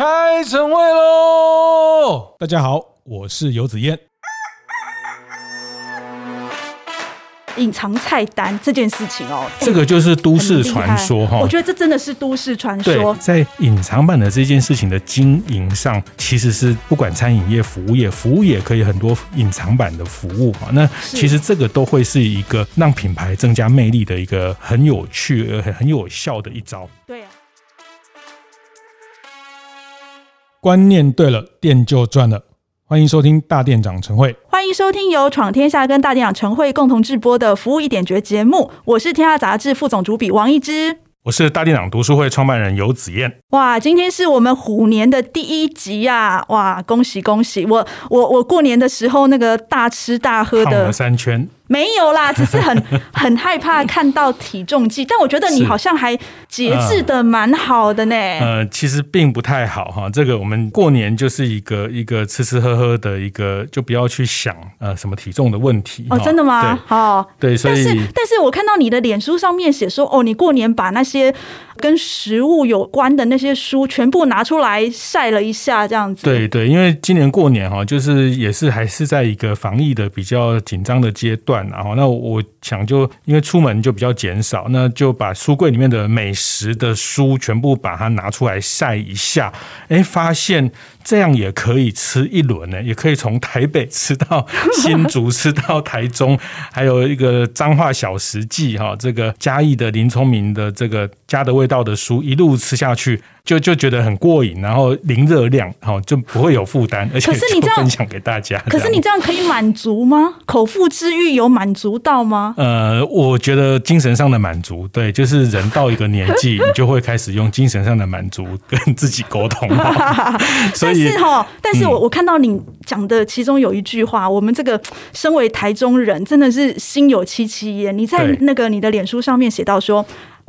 开晨会喽！大家好，我是游子燕。隐藏菜单这件事情哦，这个就是都市传说哈。我觉得这真的是都市传说。在隐藏版的这件事情的经营上，其实是不管餐饮业、服务业，服务业可以很多隐藏版的服务哈。那其实这个都会是一个让品牌增加魅力的一个很有趣、而很有效的一招。对啊。观念对了，店就赚了。欢迎收听大店长晨会。欢迎收听由闯天下跟大店长晨会共同制播的服务一点绝节目。我是天下杂志副总主笔王一之，我是大店长读书会创办人游子燕。哇，今天是我们虎年的第一集呀！哇，恭喜恭喜！我我我过年的时候那个大吃大喝的三圈。没有啦，只是很很害怕看到体重计，但我觉得你好像还节制的蛮好的呢。呃，其实并不太好哈。这个我们过年就是一个一个吃吃喝喝的一个，就不要去想呃什么体重的问题。哦，真的吗？哦，对，所以但是但是我看到你的脸书上面写说，哦，你过年把那些跟食物有关的那些书全部拿出来晒了一下，这样子。对对，因为今年过年哈，就是也是还是在一个防疫的比较紧张的阶段。然后，那我想就因为出门就比较减少，那就把书柜里面的美食的书全部把它拿出来晒一下，哎，发现。这样也可以吃一轮呢，也可以从台北吃到新竹，吃到台中，还有一个彰化小食记哈，这个嘉义的林聪明的这个家的味道的书一路吃下去，就就觉得很过瘾，然后零热量好，就不会有负担，而且可是你这样分享给大家。可是你这样可以满足吗？口腹之欲有满足到吗？呃，我觉得精神上的满足，对，就是人到一个年纪，你就会开始用精神上的满足跟自己沟通，所以。但是哈，但是我我看到你讲的其中有一句话，我们这个身为台中人，真的是心有戚戚焉。你在那个你的脸书上面写到说，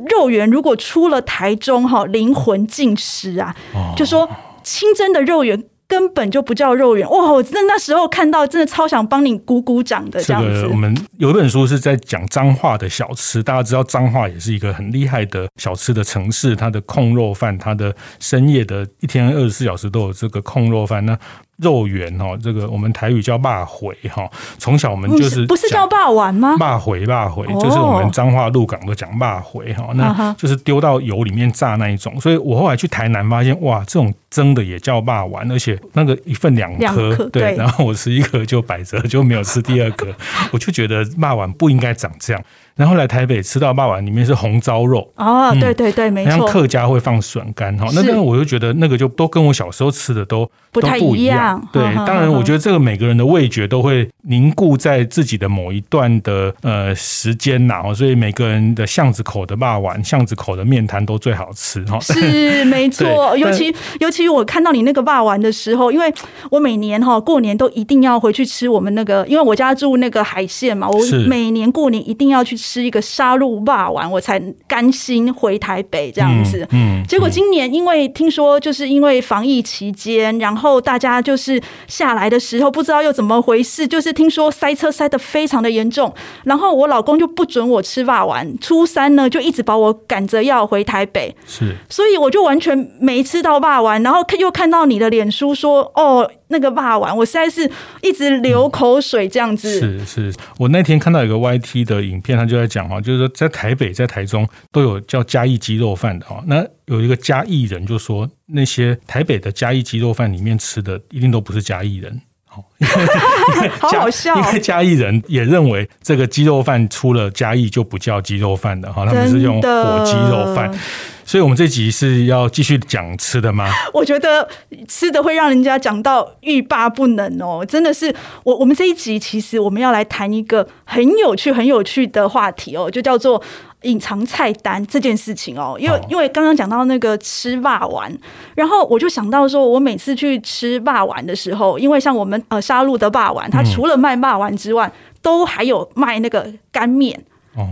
肉圆如果出了台中哈，灵魂尽失啊，就说清蒸的肉圆。根本就不叫肉圆哇！我真的那时候看到，真的超想帮你鼓鼓掌的这样子。这个我们有一本书是在讲彰化的小吃，大家知道彰化也是一个很厉害的小吃的城市，它的控肉饭，它的深夜的一天二十四小时都有这个控肉饭。那肉圆哈，这个我们台语叫肉回哈。从小我们就是不是叫肉丸吗？肉回肉回，就是我们彰化鹿港都讲肉回哈。那就是丢到油里面炸那一种。所以我后来去台南发现，哇，这种。蒸的也叫肉丸，而且那个一份两颗，对，然后我吃一颗就摆着，就没有吃第二颗，我就觉得肉丸不应该长这样。然后来台北吃到霸王，里面是红糟肉哦，对对对，没错，像客家会放笋干哈，那个我就觉得那个就都跟我小时候吃的都不太一样。对，当然我觉得这个每个人的味觉都会凝固在自己的某一段的呃时间呐，所以每个人的巷子口的霸王、巷子口的面摊都最好吃哈。是没错，尤其尤其我看到你那个霸王的时候，因为我每年哈过年都一定要回去吃我们那个，因为我家住那个海线嘛，我每年过年一定要去。吃一个杀戮霸丸，我才甘心回台北这样子。嗯，结果今年因为听说，就是因为防疫期间，然后大家就是下来的时候不知道又怎么回事，就是听说塞车塞得非常的严重，然后我老公就不准我吃霸丸，初三呢就一直把我赶着要回台北。是，所以我就完全没吃到霸丸，然后又看到你的脸书说哦。那个霸王，我实在是一直流口水这样子。嗯、是是，我那天看到一个 YT 的影片，他就在讲哈，就是说在台北、在台中都有叫嘉义鸡肉饭的哈。那有一个嘉义人就说，那些台北的嘉义鸡肉饭里面吃的一定都不是嘉义人。好，好好笑。因为嘉义人也认为这个鸡肉饭出了嘉义就不叫鸡肉饭的哈，他们是用火鸡肉饭。所以，我们这集是要继续讲吃的吗？我觉得吃的会让人家讲到欲罢不能哦，真的是。我我们这一集其实我们要来谈一个很有趣、很有趣的话题哦，就叫做隐藏菜单这件事情哦。因为因为刚刚讲到那个吃霸丸，然后我就想到说，我每次去吃霸丸的时候，因为像我们呃沙鹿的霸丸，它除了卖霸丸之外，都还有卖那个干面。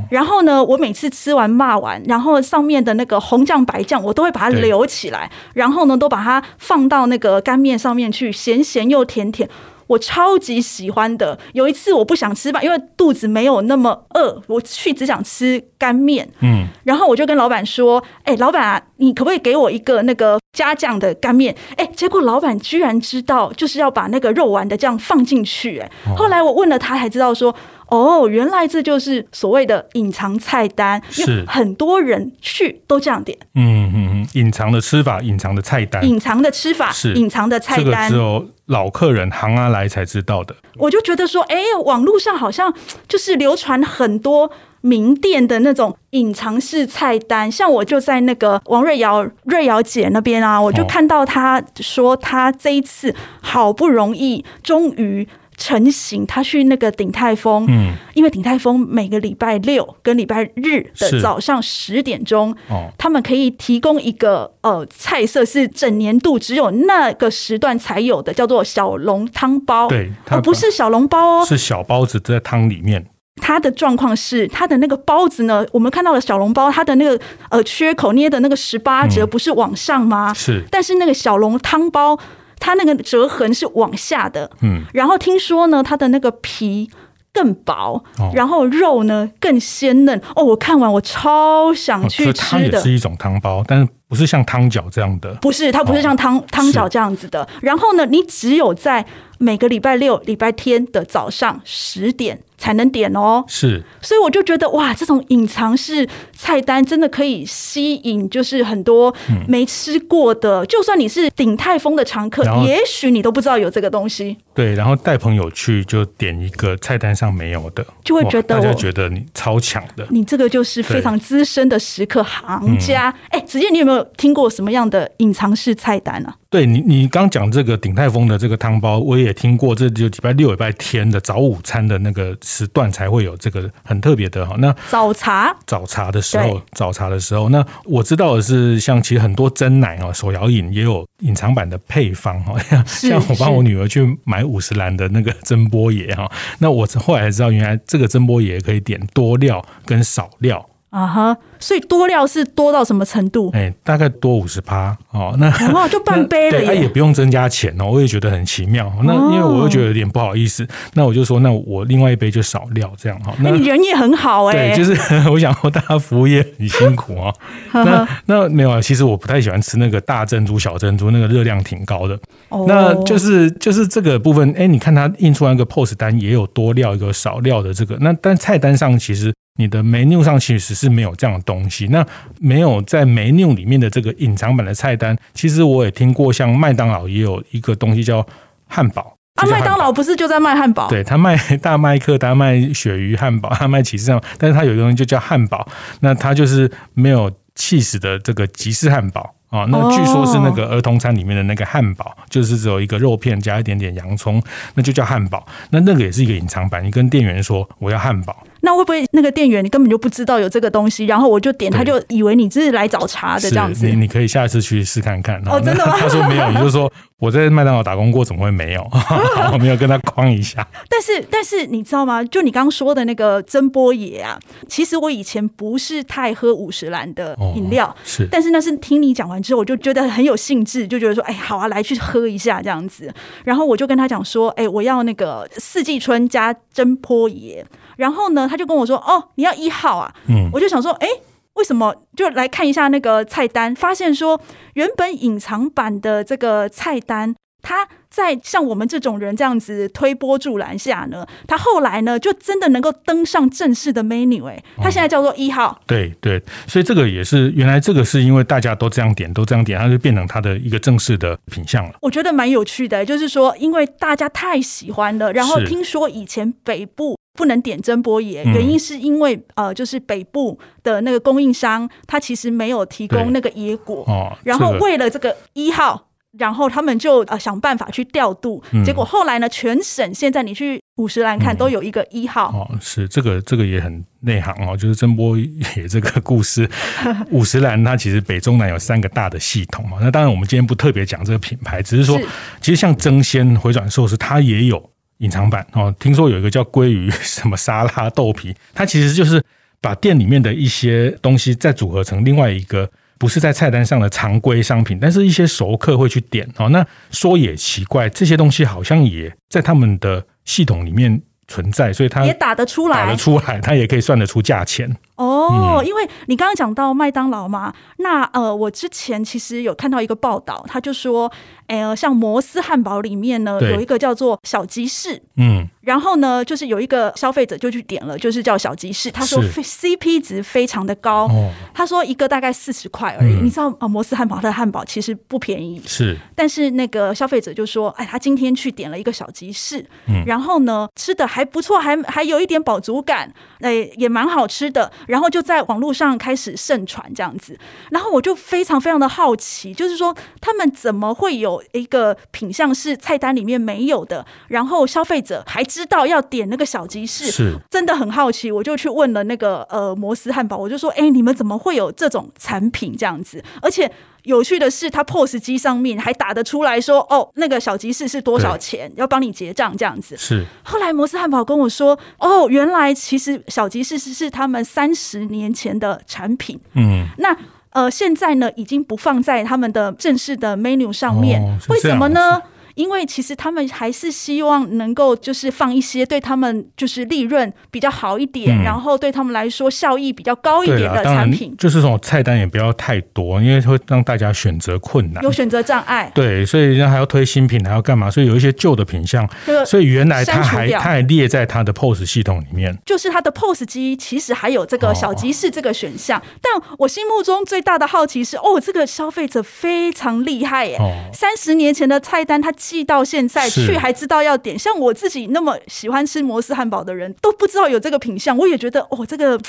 然后呢，我每次吃完骂完，然后上面的那个红酱白酱，我都会把它留起来，然后呢，都把它放到那个干面上面去，咸咸又甜甜。我超级喜欢的。有一次我不想吃饭，因为肚子没有那么饿，我去只想吃干面。嗯，然后我就跟老板说：“哎，老板啊，你可不可以给我一个那个加酱的干面？”哎，结果老板居然知道，就是要把那个肉丸的酱放进去。哎，后来我问了他，才知道说。哦，原来这就是所谓的隐藏菜单，是很多人去都这样点。嗯嗯嗯，隐藏的吃法，隐藏的菜单，隐藏的吃法是隐藏的菜单，这个只有老客人行啊来才知道的。我就觉得说，哎，网络上好像就是流传很多名店的那种隐藏式菜单，像我就在那个王瑞瑶瑞瑶姐那边啊，我就看到她说，她这一次好不容易终于。成型，他去那个鼎泰丰，嗯，因为鼎泰丰每个礼拜六跟礼拜日的早上十点钟，哦，他们可以提供一个呃菜色是整年度只有那个时段才有的，叫做小笼汤包，对，而不是小笼包哦，是小包子在汤里面。它的状况是，它的那个包子呢，我们看到了小笼包，它的那个呃缺口捏的那个十八折不是往上吗？是，但是那个小笼汤包。它那个折痕是往下的，嗯，然后听说呢，它的那个皮更薄，哦、然后肉呢更鲜嫩。哦，我看完我超想去吃的。它也是一种汤包，但是不是像汤饺这样的。不是，它不是像汤、哦、汤饺这样子的。然后呢，你只有在每个礼拜六、礼拜天的早上十点。才能点哦，是，所以我就觉得哇，这种隐藏式菜单真的可以吸引，就是很多没吃过的，嗯、就算你是鼎泰丰的常客，也许你都不知道有这个东西。对，然后带朋友去就点一个菜单上没有的，就会觉得大家觉得你超强的，你这个就是非常资深的食客行家。哎、嗯，子健，你有没有听过什么样的隐藏式菜单呢、啊？对你，你刚讲这个鼎泰丰的这个汤包，我也听过。这就礼拜六、礼拜天的早午餐的那个时段才会有这个很特别的哈。那早茶，早茶的时候，早茶的时候，那我知道的是，像其实很多真奶啊、手摇饮也有隐藏版的配方哈。像我帮我女儿去买五十兰的那个蒸波爷哈，那我后来才知道，原来这个蒸波爷可以点多料跟少料。啊哈，uh、所以多料是多到什么程度？哎、欸，大概多五十趴哦。那哇，就 半杯了耶。他也不用增加钱哦，我也觉得很奇妙。那因为我又觉得有点不好意思，那我就说，那我另外一杯就少料这样哈。那你人也很好哎。对，就是 我想说，大家服务业很辛苦 啊。那那没有啊，其实我不太喜欢吃那个大珍珠、小珍珠，那个热量挺高的。哦。那就是就是这个部分，哎、欸，你看它印出来一个 POS 单，也有多料一个少料的这个。那但菜单上其实。你的 menu 上其实是没有这样的东西，那没有在 menu 里面的这个隐藏版的菜单，其实我也听过，像麦当劳也有一个东西叫汉堡啊。麦当劳不是就在卖汉堡？对，他卖大麦克，他卖鳕鱼汉堡，他卖起司上，但是他有一个东西就叫汉堡，那他就是没有起司的这个吉士汉堡啊。那据说是那个儿童餐里面的那个汉堡，就是只有一个肉片加一点点洋葱，那就叫汉堡。那那个也是一个隐藏版，你跟店员说我要汉堡。那会不会那个店员你根本就不知道有这个东西，然后我就点，他就以为你是来找茬的这样子。你你可以下次去试看看。哦，真的吗？他说没有，你就说我在麦当劳打工过，怎么会没有？我没有跟他框一下。但是但是你知道吗？就你刚刚说的那个珍波爷啊，其实我以前不是太喝五十岚的饮料，哦、是。但是那是听你讲完之后，我就觉得很有兴致，就觉得说，哎，好啊，来去喝一下这样子。然后我就跟他讲说，哎，我要那个四季春加真波爷。然后呢，他就跟我说：“哦，你要一号啊。”嗯，我就想说：“哎，为什么？”就来看一下那个菜单，发现说原本隐藏版的这个菜单，它在像我们这种人这样子推波助澜下呢，他后来呢就真的能够登上正式的 menu。哎，他现在叫做一号。哦，对对，所以这个也是原来这个是因为大家都这样点，都这样点，它就变成它的一个正式的品相了。我觉得蛮有趣的，就是说因为大家太喜欢了，然后听说以前北部。不能点真波爷，原因是因为、嗯、呃，就是北部的那个供应商，他其实没有提供那个野果，哦、然后为了这个一号，然后他们就呃想办法去调度，嗯、结果后来呢，全省现在你去五十岚看都有一个一号、嗯。哦，是这个这个也很内行哦，就是曾波爷这个故事，五十岚它其实北中南有三个大的系统嘛，那当然我们今天不特别讲这个品牌，只是说是其实像争鲜回转寿司它也有。隐藏版哦，听说有一个叫鲑鱼 什么沙拉豆皮，它其实就是把店里面的一些东西再组合成另外一个不是在菜单上的常规商品，但是一些熟客会去点哦。那说也奇怪，这些东西好像也在他们的系统里面存在，所以他也打得出来，打得出来，他也可以算得出价钱。哦，因为你刚刚讲到麦当劳嘛，那呃，我之前其实有看到一个报道，他就说，呃，像摩斯汉堡里面呢，有一个叫做小集市，嗯。然后呢，就是有一个消费者就去点了，就是叫小集市。他说 CP 值非常的高，他说一个大概四十块而已。你知道啊，摩斯汉堡的汉堡其实不便宜，是。但是那个消费者就说，哎，他今天去点了一个小吉士，然后呢，吃的还不错，还还有一点饱足感，哎，也蛮好吃的。然后就在网络上开始盛传这样子。然后我就非常非常的好奇，就是说他们怎么会有一个品相是菜单里面没有的，然后消费者还知道要点那个小集市，是真的很好奇，我就去问了那个呃摩斯汉堡，我就说，哎，你们怎么会有这种产品这样子？而且有趣的是，他 POS 机上面还打得出来说，哦，那个小集市是多少钱，要帮你结账这样子。是后来摩斯汉堡跟我说，哦，原来其实小集市是是他们三十年前的产品。嗯，那呃现在呢已经不放在他们的正式的 menu 上面，哦、为什么呢？因为其实他们还是希望能够就是放一些对他们就是利润比较好一点，嗯、然后对他们来说效益比较高一点的产品。就是这种菜单也不要太多，因为会让大家选择困难，有选择障碍。对，所以人家还要推新品，还要干嘛？所以有一些旧的品相，所以原来它还它还列在它的 POS 系统里面。就是它的 POS 机其实还有这个小集市这个选项，哦、但我心目中最大的好奇是，哦，这个消费者非常厉害耶！三十、哦、年前的菜单，他。记到现在去还知道要点，像我自己那么喜欢吃摩斯汉堡的人都不知道有这个品相，我也觉得哦，这个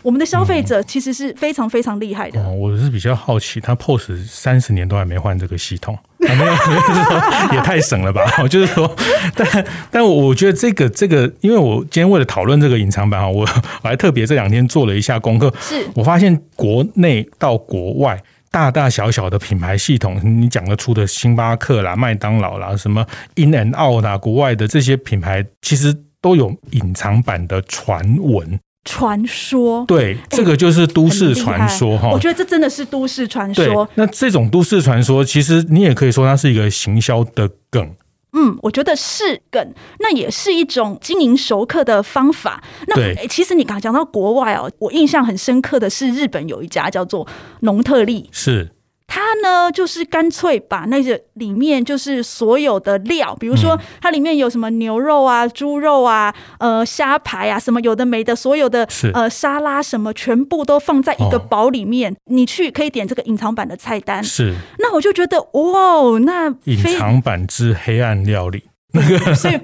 我们的消费者其实是非常非常厉害的。哦，我是比较好奇，他 POS 三十年都还没换这个系统，没有，就是说也太省了吧？我就是说，但但我觉得这个这个，因为我今天为了讨论这个隐藏版哈，我 我还特别这两天做了一下功课，是我发现国内到国外。大大小小的品牌系统，你讲得出的星巴克啦、麦当劳啦、什么 In and Out 啦，国外的这些品牌，其实都有隐藏版的传闻、传说。对，这个就是都市传说哈。我觉得这真的是都市传说。那这种都市传说，其实你也可以说它是一个行销的梗。嗯，我觉得是梗，那也是一种经营熟客的方法。那欸其实你刚刚讲到国外哦，我印象很深刻的是日本有一家叫做农特利，是。它呢，就是干脆把那个里面就是所有的料，比如说它里面有什么牛肉啊、猪肉啊、呃虾排啊，什么有的没的，所有的呃沙拉什么，全部都放在一个堡里面。哦、你去可以点这个隐藏版的菜单。是，那我就觉得哇，那隐藏版之黑暗料理，那个所以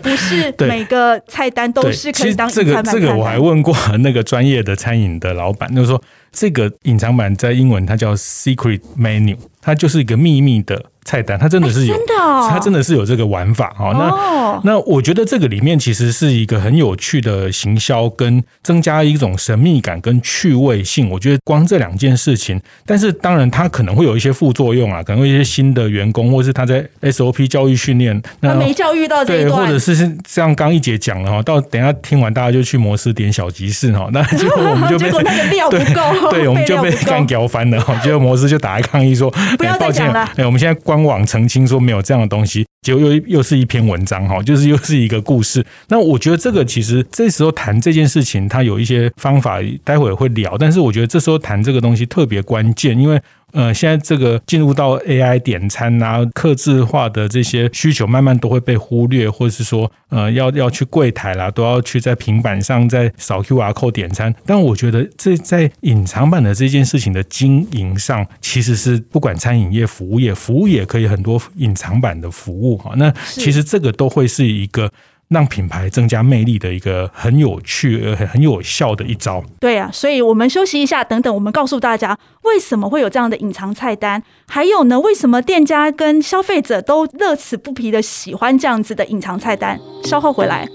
不是每个菜单都是可以当。这个这个我还问过那个专业的餐饮的老板，就是说。这个隐藏版在英文它叫 secret menu，它就是一个秘密的菜单，它真的是有，真的，它真的是有这个玩法哈。那那我觉得这个里面其实是一个很有趣的行销，跟增加一种神秘感跟趣味性。我觉得光这两件事情，但是当然它可能会有一些副作用啊，可能会有一些新的员工，或是他在 SOP 教育训练，那没教育到这一段，对，或者是像刚一姐讲了哈，到等一下听完大家就去摩斯点小集市哈，那 结果我们就被 那个料不够，对，我们就被干掉翻了哈，结果摩斯就打来抗议说，不要再讲了，哎，我们现在官网澄清说没有这样的东西，结果又又是一篇文章哈，就是又是一个故事。那我觉得这个其实这时候谈这件事情，它有一些方法，待会儿会聊。但是我觉得这时候谈这个东西特别关键，因为。呃，现在这个进入到 AI 点餐啊，客制化的这些需求，慢慢都会被忽略，或者是说，呃，要要去柜台啦，都要去在平板上再扫 QR code 点餐。但我觉得这在隐藏版的这件事情的经营上，其实是不管餐饮业、服务业，服务业可以很多隐藏版的服务哈。那其实这个都会是一个。让品牌增加魅力的一个很有趣、很很有效的一招。对啊，所以我们休息一下，等等，我们告诉大家为什么会有这样的隐藏菜单，还有呢，为什么店家跟消费者都乐此不疲的喜欢这样子的隐藏菜单。稍后回来，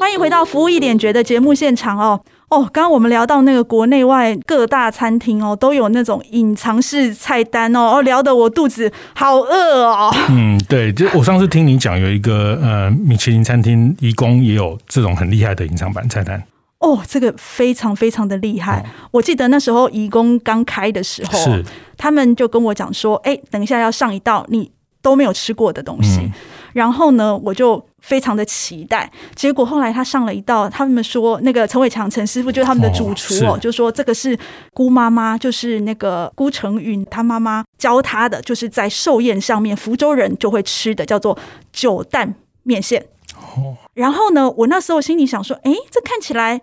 欢迎回到服务一点觉的节目现场哦。哦，刚刚我们聊到那个国内外各大餐厅哦，都有那种隐藏式菜单哦，哦，聊得我肚子好饿哦。嗯，对，就我上次听你讲，有一个呃米其林餐厅颐宫也有这种很厉害的隐藏版菜单。哦，这个非常非常的厉害。哦、我记得那时候颐宫刚开的时候，是他们就跟我讲说，哎，等一下要上一道你都没有吃过的东西。嗯、然后呢，我就非常的期待。结果后来他上了一道，他们说那个陈伟强陈师傅就是他们的主厨哦，就说这个是姑妈妈，就是那个姑成云他妈妈教他的，就是在寿宴上面福州人就会吃的，叫做九蛋面线。然后呢，我那时候心里想说，哎，这看起来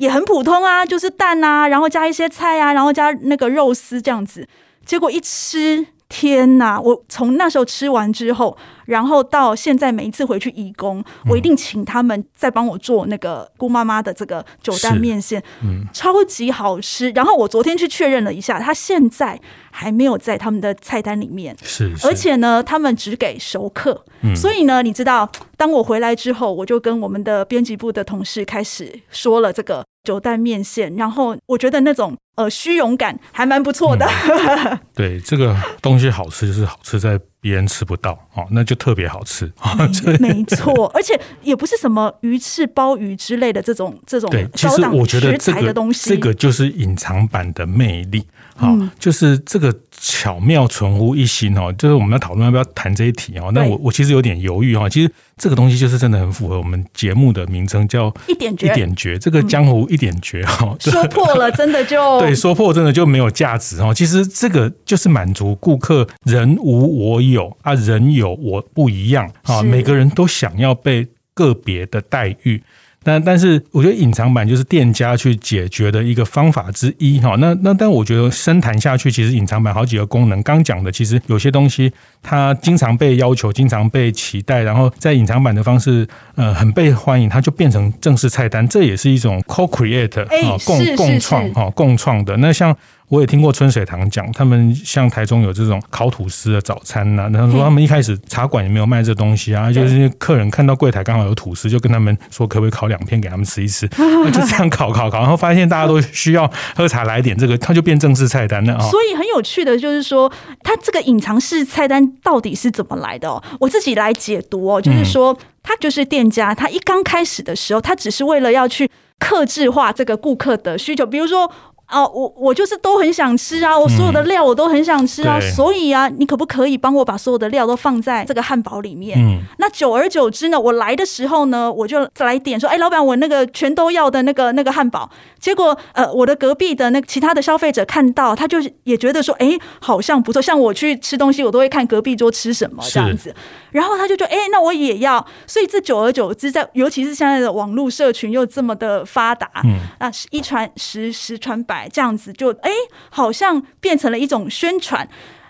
也很普通啊，就是蛋啊，然后加一些菜啊，然后加那个肉丝这样子。结果一吃。天呐！我从那时候吃完之后，然后到现在每一次回去义工，我一定请他们再帮我做那个姑妈妈的这个九蛋面线，嗯，超级好吃。然后我昨天去确认了一下，他现在还没有在他们的菜单里面，是，而且呢，他们只给熟客，嗯，所以呢，你知道，当我回来之后，我就跟我们的编辑部的同事开始说了这个。九蛋面线，然后我觉得那种呃虚荣感还蛮不错的。嗯、对，这个东西好吃就是好吃在别人吃不到哦，那就特别好吃。没，没错，而且也不是什么鱼翅鲍鱼之类的这种这种对，其实我觉得这个东西，这个就是隐藏版的魅力。好，就是这个巧妙存乎一心哦。就是我们要讨论要不要谈这一题哦。那我我其实有点犹豫哈。其实这个东西就是真的很符合我们节目的名称，叫一点绝。一点绝，这个江湖一点绝 哈。说破了，真的就 对，说破真的就没有价值哦。其实这个就是满足顾客人无我有啊，人有我不一样啊。每个人都想要被个别的待遇。但但是，我觉得隐藏版就是店家去解决的一个方法之一哈。那那但我觉得深谈下去，其实隐藏版好几个功能，刚讲的其实有些东西它经常被要求，经常被期待，然后在隐藏版的方式呃很被欢迎，它就变成正式菜单，这也是一种 co-create 啊共共创哈共创的。那像。我也听过春水堂讲，他们像台中有这种烤吐司的早餐呐、啊，他说他们一开始茶馆也没有卖这东西啊，就是客人看到柜台刚好有吐司，就跟他们说可不可以烤两片给他们吃一吃，就这样烤烤烤，然后发现大家都需要喝茶来点这个，它就变正式菜单了啊。所以很有趣的就是说，它这个隐藏式菜单到底是怎么来的哦？我自己来解读哦，就是说，他就是店家，他一刚开始的时候，他只是为了要去克制化这个顾客的需求，比如说。哦，我我就是都很想吃啊，我所有的料我都很想吃啊，嗯、所以啊，你可不可以帮我把所有的料都放在这个汉堡里面？嗯，那久而久之呢，我来的时候呢，我就再来点说，哎，老板，我那个全都要的那个那个汉堡。结果呃，我的隔壁的那个其他的消费者看到，他就也觉得说，哎，好像不错。像我去吃东西，我都会看隔壁桌吃什么这样子，然后他就说，哎，那我也要。所以这久而久之，在尤其是现在的网络社群又这么的发达，嗯，那一传十，十传百。这样子就哎，好像变成了一种宣传。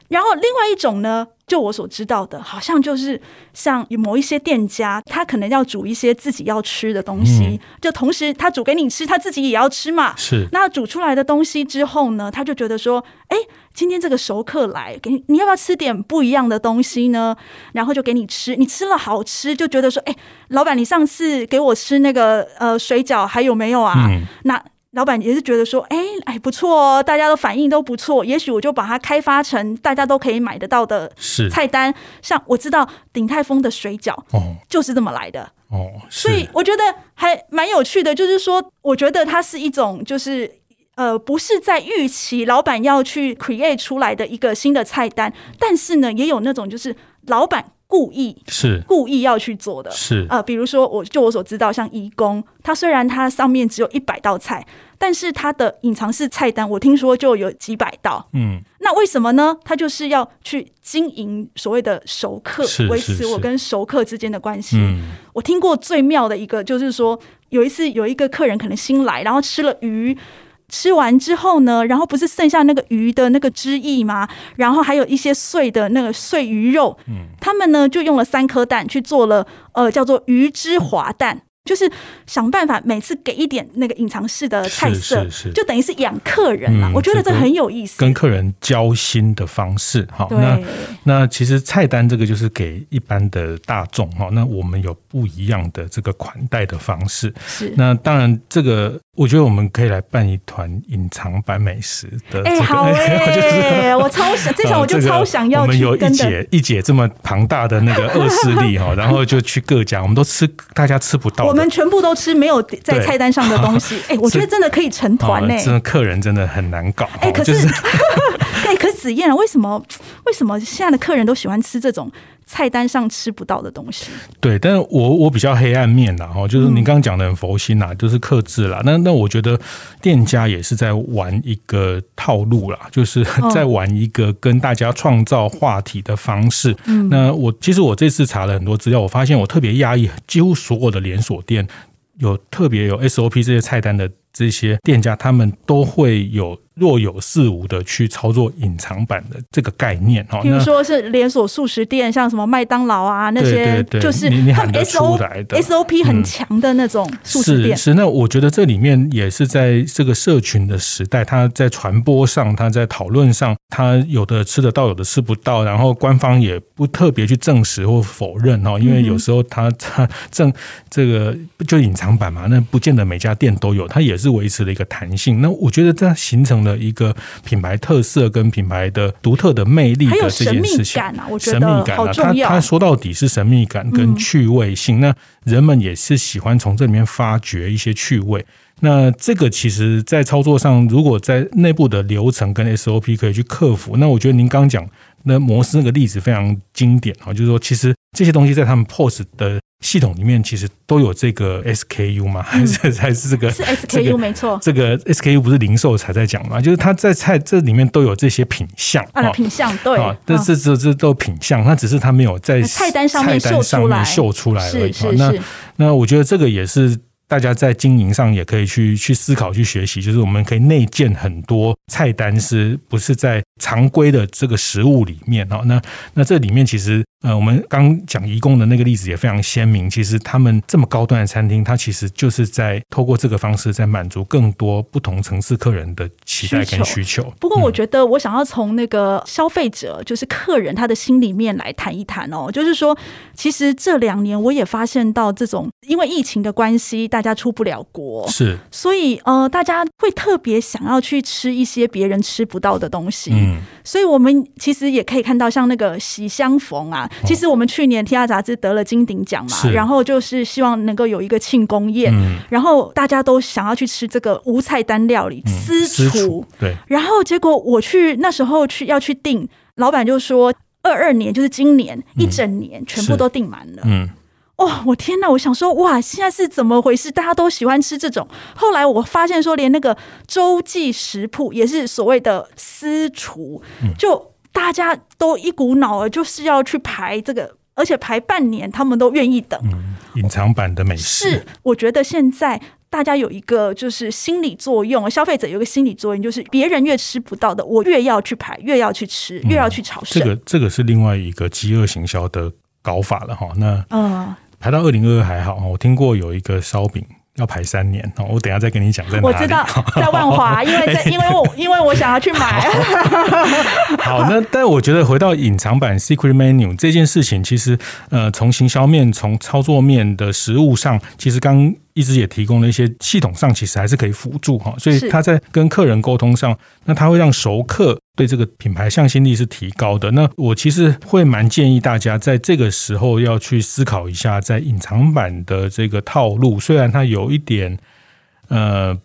然后另外一种呢，就我所知道的，好像就是像有某一些店家，他可能要煮一些自己要吃的东西，嗯、就同时他煮给你吃，他自己也要吃嘛。是。那煮出来的东西之后呢，他就觉得说，哎，今天这个熟客来，给你，你要不要吃点不一样的东西呢？然后就给你吃，你吃了好吃，就觉得说，哎，老板，你上次给我吃那个呃水饺还有没有啊？嗯、那。老板也是觉得说，哎哎不错哦，大家的反应都不错，也许我就把它开发成大家都可以买得到的菜单。像我知道鼎泰丰的水饺哦，就是这么来的哦，所以我觉得还蛮有趣的，就是说，我觉得它是一种，就是呃，不是在预期老板要去 create 出来的一个新的菜单，但是呢，也有那种就是老板。故意是故意要去做的，是呃，比如说，我就我所知道，像义工，它虽然它上面只有一百道菜，但是它的隐藏式菜单，我听说就有几百道。嗯，那为什么呢？它就是要去经营所谓的熟客，维持我跟熟客之间的关系。嗯，我听过最妙的一个，就是说有一次有一个客人可能新来，然后吃了鱼。吃完之后呢，然后不是剩下那个鱼的那个汁液吗？然后还有一些碎的那个碎鱼肉，嗯，他们呢就用了三颗蛋去做了，呃，叫做鱼汁滑蛋。就是想办法每次给一点那个隐藏式的菜色，是是是就等于是养客人嘛。嗯、我觉得这很有意思，跟客人交心的方式。好，那那其实菜单这个就是给一般的大众哈。那我们有不一样的这个款待的方式。是，那当然这个我觉得我们可以来办一团隐藏版美食的、这个。哎、欸，好哎、我超想，这场我就超想要去。我们有一姐一姐这么庞大的那个恶势力哈，然后就去各家，我们都吃大家吃不到的。们全部都吃没有在菜单上的东西。哎，我觉得真的可以成团呢。真的客人真的很难搞。哎，可是，哎，可是子燕啊，为什么为什么现在的客人都喜欢吃这种？菜单上吃不到的东西，对，但是我我比较黑暗面啦，哈，就是您刚刚讲的很佛心啦，就是克制啦。那那我觉得店家也是在玩一个套路啦，就是 在玩一个跟大家创造话题的方式。嗯，那我其实我这次查了很多资料，我发现我特别压抑，几乎所有的连锁店有特别有 SOP 这些菜单的这些店家，他们都会有。若有似无的去操作隐藏版的这个概念哈，比如说是连锁素食店，像什么麦当劳啊那些，就是他们 S O S O P 很强的那种素食店。是是，那我觉得这里面也是在这个社群的时代，它在传播上，它在讨论上，它有的吃得到，有的吃不到，然后官方也不特别去证实或否认哈，因为有时候它它正这个就隐藏版嘛，那不见得每家店都有，它也是维持了一个弹性。那我觉得这样形成的一个品牌特色跟品牌的独特的魅力的这件事情，啊，我觉得神秘感啊，它它说到底是神秘感跟趣味性。嗯、那人们也是喜欢从这里面发掘一些趣味。那这个其实，在操作上，如果在内部的流程跟 SOP 可以去克服，那我觉得您刚刚讲那摩斯那个例子非常经典啊，就是说，其实这些东西在他们 POS 的。系统里面其实都有这个 SKU 吗？还是 还是这个是 SKU 没错？这个 SKU 不是零售才在讲吗？就是它在菜这里面都有这些品项啊，品项对啊，这这这这都品项，那只是它没有在菜单上面秀出来而已。那那我觉得这个也是。大家在经营上也可以去去思考、去学习，就是我们可以内建很多菜单，是不是在常规的这个食物里面？哦，那那这里面其实，呃，我们刚讲移工的那个例子也非常鲜明。其实他们这么高端的餐厅，它其实就是在透过这个方式，在满足更多不同层次客人的期待跟需求。不过，我觉得我想要从那个消费者，就是客人他的心里面来谈一谈哦。就是说，其实这两年我也发现到，这种因为疫情的关系。大家出不了国，是，所以呃，大家会特别想要去吃一些别人吃不到的东西。嗯，所以我们其实也可以看到，像那个喜相逢啊，其实我们去年《天下杂志》得了金鼎奖嘛，然后就是希望能够有一个庆功宴，然后大家都想要去吃这个无菜单料理私厨，对，然后结果我去那时候去要去订，老板就说二二年就是今年一整年全部都订满了，嗯。哦，我天呐！我想说，哇，现在是怎么回事？大家都喜欢吃这种。后来我发现说，连那个周记食铺也是所谓的私厨，就大家都一股脑儿就是要去排这个，而且排半年，他们都愿意等。嗯，隐藏版的美食。是，我觉得现在大家有一个就是心理作用，消费者有一个心理作用，就是别人越吃不到的，我越要去排，越要去吃，越要去朝圣。这个这个是另外一个饥饿行销的搞法了哈。那嗯。排到二零二二还好，我听过有一个烧饼要排三年哦，我等下再跟你讲在哪里。我知道 在万华，因为在 因为我 因为我想要去买。好，那但我觉得回到隐藏版 Secret Menu 这件事情，其实呃，从行销面、从操作面的实物上，其实刚。一直也提供了一些系统上，其实还是可以辅助哈，所以他在跟客人沟通上，那他会让熟客对这个品牌向心力是提高的。那我其实会蛮建议大家在这个时候要去思考一下，在隐藏版的这个套路，虽然它有一点呃。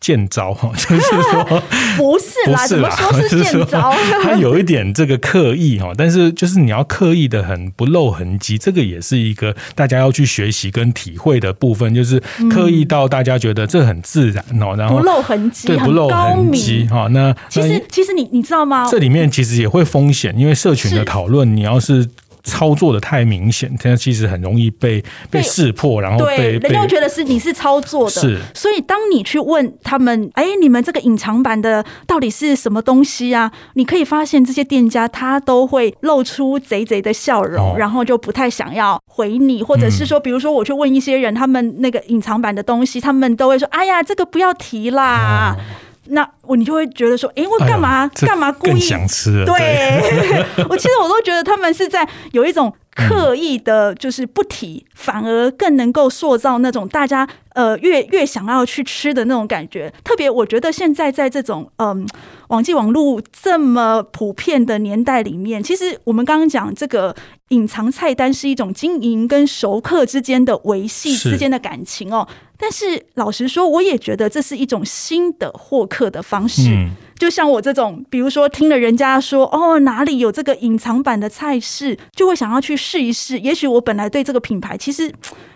见招哈，就是说 不是啦，怎么说是 见招？他有一点这个刻意哈，但是就是你要刻意的很不露痕迹，这个也是一个大家要去学习跟体会的部分，就是刻意到大家觉得这很自然哦，然后不露痕迹，对，不露痕迹哈。那其实其实你你知道吗？这里面其实也会风险，因为社群的讨论，你要是。操作的太明显，现在其实很容易被被识破，然后被人家觉得是你是操作的，是。所以当你去问他们，哎，你们这个隐藏版的到底是什么东西啊？你可以发现这些店家他都会露出贼贼的笑容，然后就不太想要回你，或者是说，比如说我去问一些人，他们那个隐藏版的东西，他们都会说，哎呀，这个不要提啦。那我你就会觉得说，哎，我干嘛干嘛故意想吃？对，我其实我都觉得他们是在有一种刻意的，就是不提，反而更能够塑造那种大家呃越越想要去吃的那种感觉。特别，我觉得现在在这种嗯网际网络这么普遍的年代里面，其实我们刚刚讲这个隐藏菜单是一种经营跟熟客之间的维系之间的感情哦。但是老实说，我也觉得这是一种新的获客的方式。就像我这种，比如说听了人家说哦，哪里有这个隐藏版的菜式，就会想要去试一试。也许我本来对这个品牌其实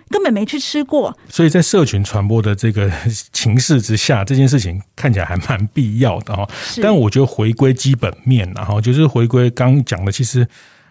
根本没去吃过。所以在社群传播的这个 情势之下，这件事情看起来还蛮必要的哈。但我觉得回归基本面，然后就是回归刚讲的，其实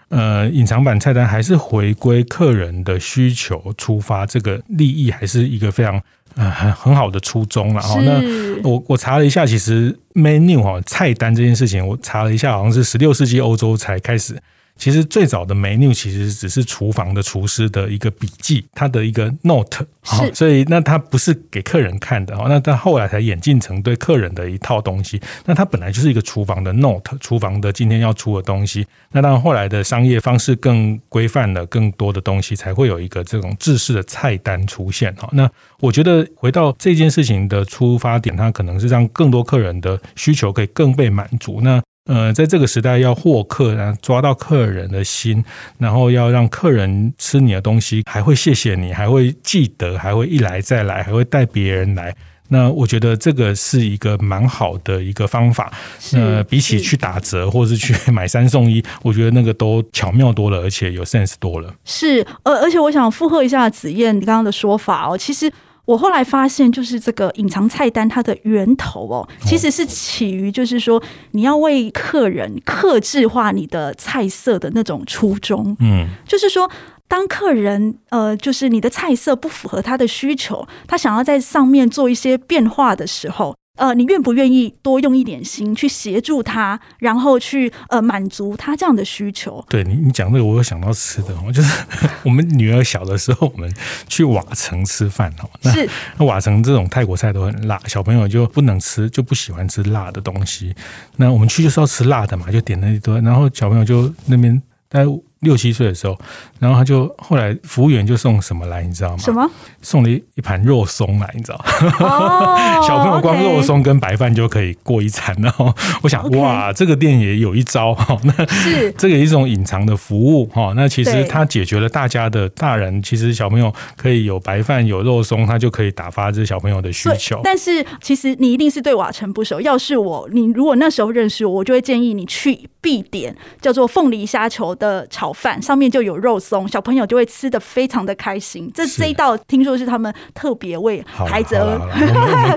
呃，隐藏版菜单还是回归客人的需求出发，这个利益还是一个非常。呃，很很好的初衷了哈。那我我查了一下，其实 menu 哈菜单这件事情，我查了一下，好像是十六世纪欧洲才开始。其实最早的 menu 其实只是厨房的厨师的一个笔记，他的一个 note，所以那他不是给客人看的哦。那他后来才演进成对客人的一套东西。那他本来就是一个厨房的 note，厨房的今天要出的东西。那当然后来的商业方式更规范了，更多的东西才会有一个这种制式的菜单出现哈。那我觉得回到这件事情的出发点，它可能是让更多客人的需求可以更被满足。那呃，在这个时代要获客，然后抓到客人的心，然后要让客人吃你的东西，还会谢谢你，还会记得，还会一来再来，还会带别人来。那我觉得这个是一个蛮好的一个方法。那，比起去打折或是去 买三送一，我觉得那个都巧妙多了，而且有 sense 多了。是，而而且我想附和一下子燕你刚刚的说法哦，其实。我后来发现，就是这个隐藏菜单，它的源头哦，其实是起于就是说，你要为客人克制化你的菜色的那种初衷。嗯，就是说，当客人呃，就是你的菜色不符合他的需求，他想要在上面做一些变化的时候。呃，你愿不愿意多用一点心去协助他，然后去呃满足他这样的需求？对你，你讲这个，我有想到吃的，就是 我们女儿小的时候，我们去瓦城吃饭哦。是，那瓦城这种泰国菜都很辣，小朋友就不能吃，就不喜欢吃辣的东西。那我们去就是要吃辣的嘛，就点了一堆，然后小朋友就那边在。六七岁的时候，然后他就后来服务员就送什么来，你知道吗？什么？送了一一盘肉松来，你知道？哦、小朋友光肉松跟白饭就可以过一餐。然后我想、哇，这个店也有一招哈。那是 这个一种隐藏的服务哈。那其实它解决了大家的大人，其实小朋友可以有白饭有肉松，他就可以打发这小朋友的需求。但是其实你一定是对瓦城不熟。要是我，你如果那时候认识我，我就会建议你去必点叫做凤梨虾球的炒饭上面就有肉松，小朋友就会吃的非常的开心。这这一道听说是他们特别为孩子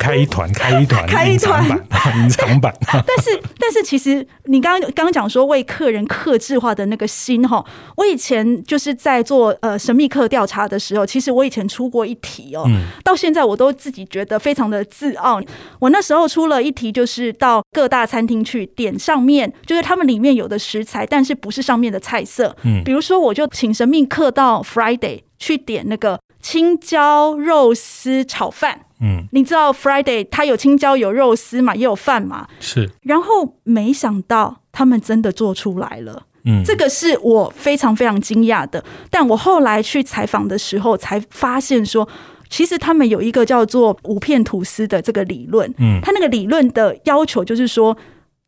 开一团开一团 开一团隐藏版。但是但是其实你刚刚刚讲说为客人克制化的那个心哈，我以前就是在做呃神秘客调查的时候，其实我以前出过一题哦，到现在我都自己觉得非常的自傲。我那时候出了一题，就是到各大餐厅去点上面，就是他们里面有的食材，但是不是上面的菜色，嗯，比如。说我就请神秘客到 Friday 去点那个青椒肉丝炒饭，嗯，你知道 Friday 它有青椒有肉丝嘛，也有饭嘛，是。然后没想到他们真的做出来了，嗯，这个是我非常非常惊讶的。但我后来去采访的时候才发现说，其实他们有一个叫做五片吐司的这个理论，嗯，他那个理论的要求就是说。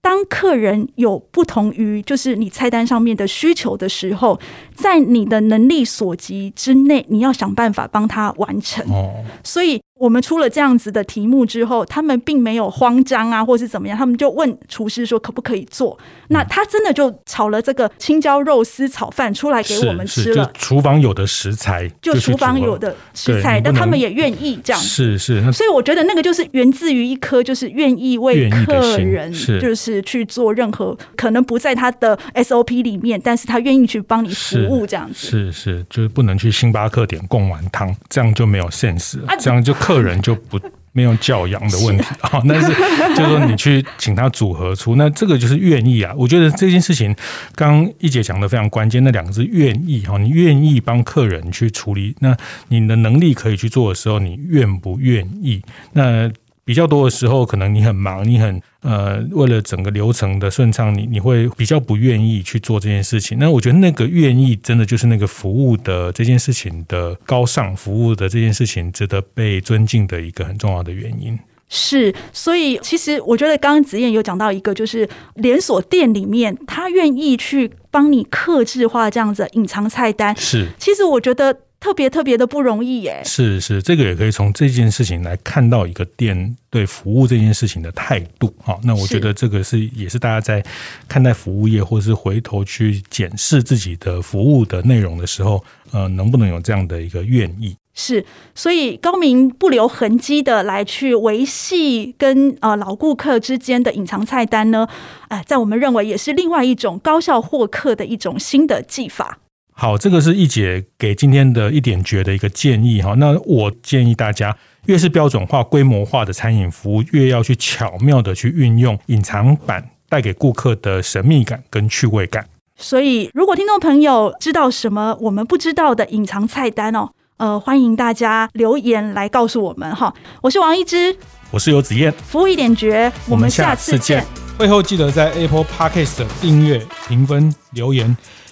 当客人有不同于就是你菜单上面的需求的时候，在你的能力所及之内，你要想办法帮他完成。哦，所以。我们出了这样子的题目之后，他们并没有慌张啊，或是怎么样，他们就问厨师说可不可以做。那他真的就炒了这个青椒肉丝炒饭出来给我们吃了。厨房有的食材，就厨房有的食材，但他们也愿意这样。是是，所以我觉得那个就是源自于一颗就是愿意为客人，就是去做任何可能不在他的 SOP 里面，但是他愿意去帮你服务这样子。是是，就是不能去星巴克点贡丸汤，这样就没有 sense，这样就。客人就不没有教养的问题啊，但是就是说你去请他组合出，那这个就是愿意啊。我觉得这件事情，刚刚一姐讲的非常关键，那两个字愿意哈，你愿意帮客人去处理，那你的能力可以去做的时候，你愿不愿意？那比较多的时候，可能你很忙，你很呃，为了整个流程的顺畅，你你会比较不愿意去做这件事情。那我觉得那个愿意，真的就是那个服务的这件事情的高尚，服务的这件事情值得被尊敬的一个很重要的原因。是，所以其实我觉得刚刚子燕有讲到一个，就是连锁店里面他愿意去帮你克制化这样子隐藏菜单。是，其实我觉得。特别特别的不容易耶！是是，这个也可以从这件事情来看到一个店对服务这件事情的态度。啊，那我觉得这个是也是大家在看待服务业，或是回头去检视自己的服务的内容的时候，呃，能不能有这样的一个愿意？是，所以高明不留痕迹的来去维系跟呃老顾客之间的隐藏菜单呢，哎，在我们认为也是另外一种高效获客的一种新的技法。好，这个是易姐给今天的一点诀的一个建议哈。那我建议大家，越是标准化、规模化的餐饮服务，越要去巧妙的去运用隐藏版，带给顾客的神秘感跟趣味感。所以，如果听众朋友知道什么我们不知道的隐藏菜单哦，呃，欢迎大家留言来告诉我们哈。我是王一之，我是游子燕，服务一点诀，我们下次见。会后记得在 Apple Podcast 订阅、评分、留言。